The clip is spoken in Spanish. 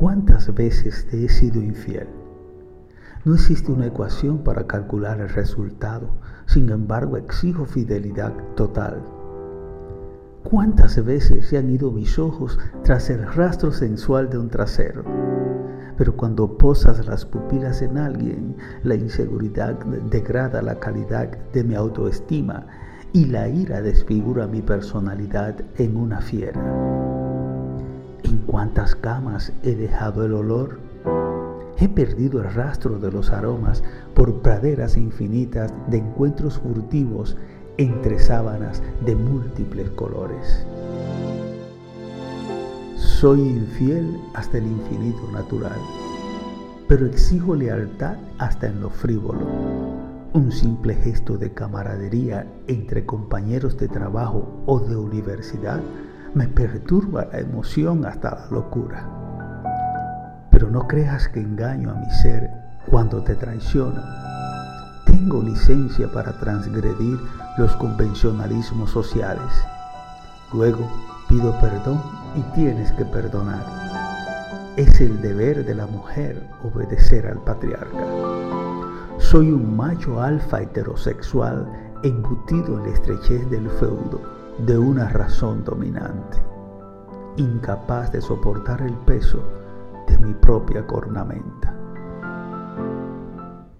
¿Cuántas veces te he sido infiel? No existe una ecuación para calcular el resultado, sin embargo exijo fidelidad total. ¿Cuántas veces se han ido mis ojos tras el rastro sensual de un trasero? Pero cuando posas las pupilas en alguien, la inseguridad degrada la calidad de mi autoestima y la ira desfigura mi personalidad en una fiera. ¿En cuántas camas he dejado el olor? He perdido el rastro de los aromas por praderas infinitas de encuentros furtivos entre sábanas de múltiples colores. Soy infiel hasta el infinito natural, pero exijo lealtad hasta en lo frívolo. Un simple gesto de camaradería entre compañeros de trabajo o de universidad me perturba la emoción hasta la locura. Pero no creas que engaño a mi ser cuando te traiciono. Tengo licencia para transgredir los convencionalismos sociales. Luego pido perdón y tienes que perdonar. Es el deber de la mujer obedecer al patriarca. Soy un macho alfa heterosexual embutido en la estrechez del feudo de una razón dominante, incapaz de soportar el peso de mi propia cornamenta.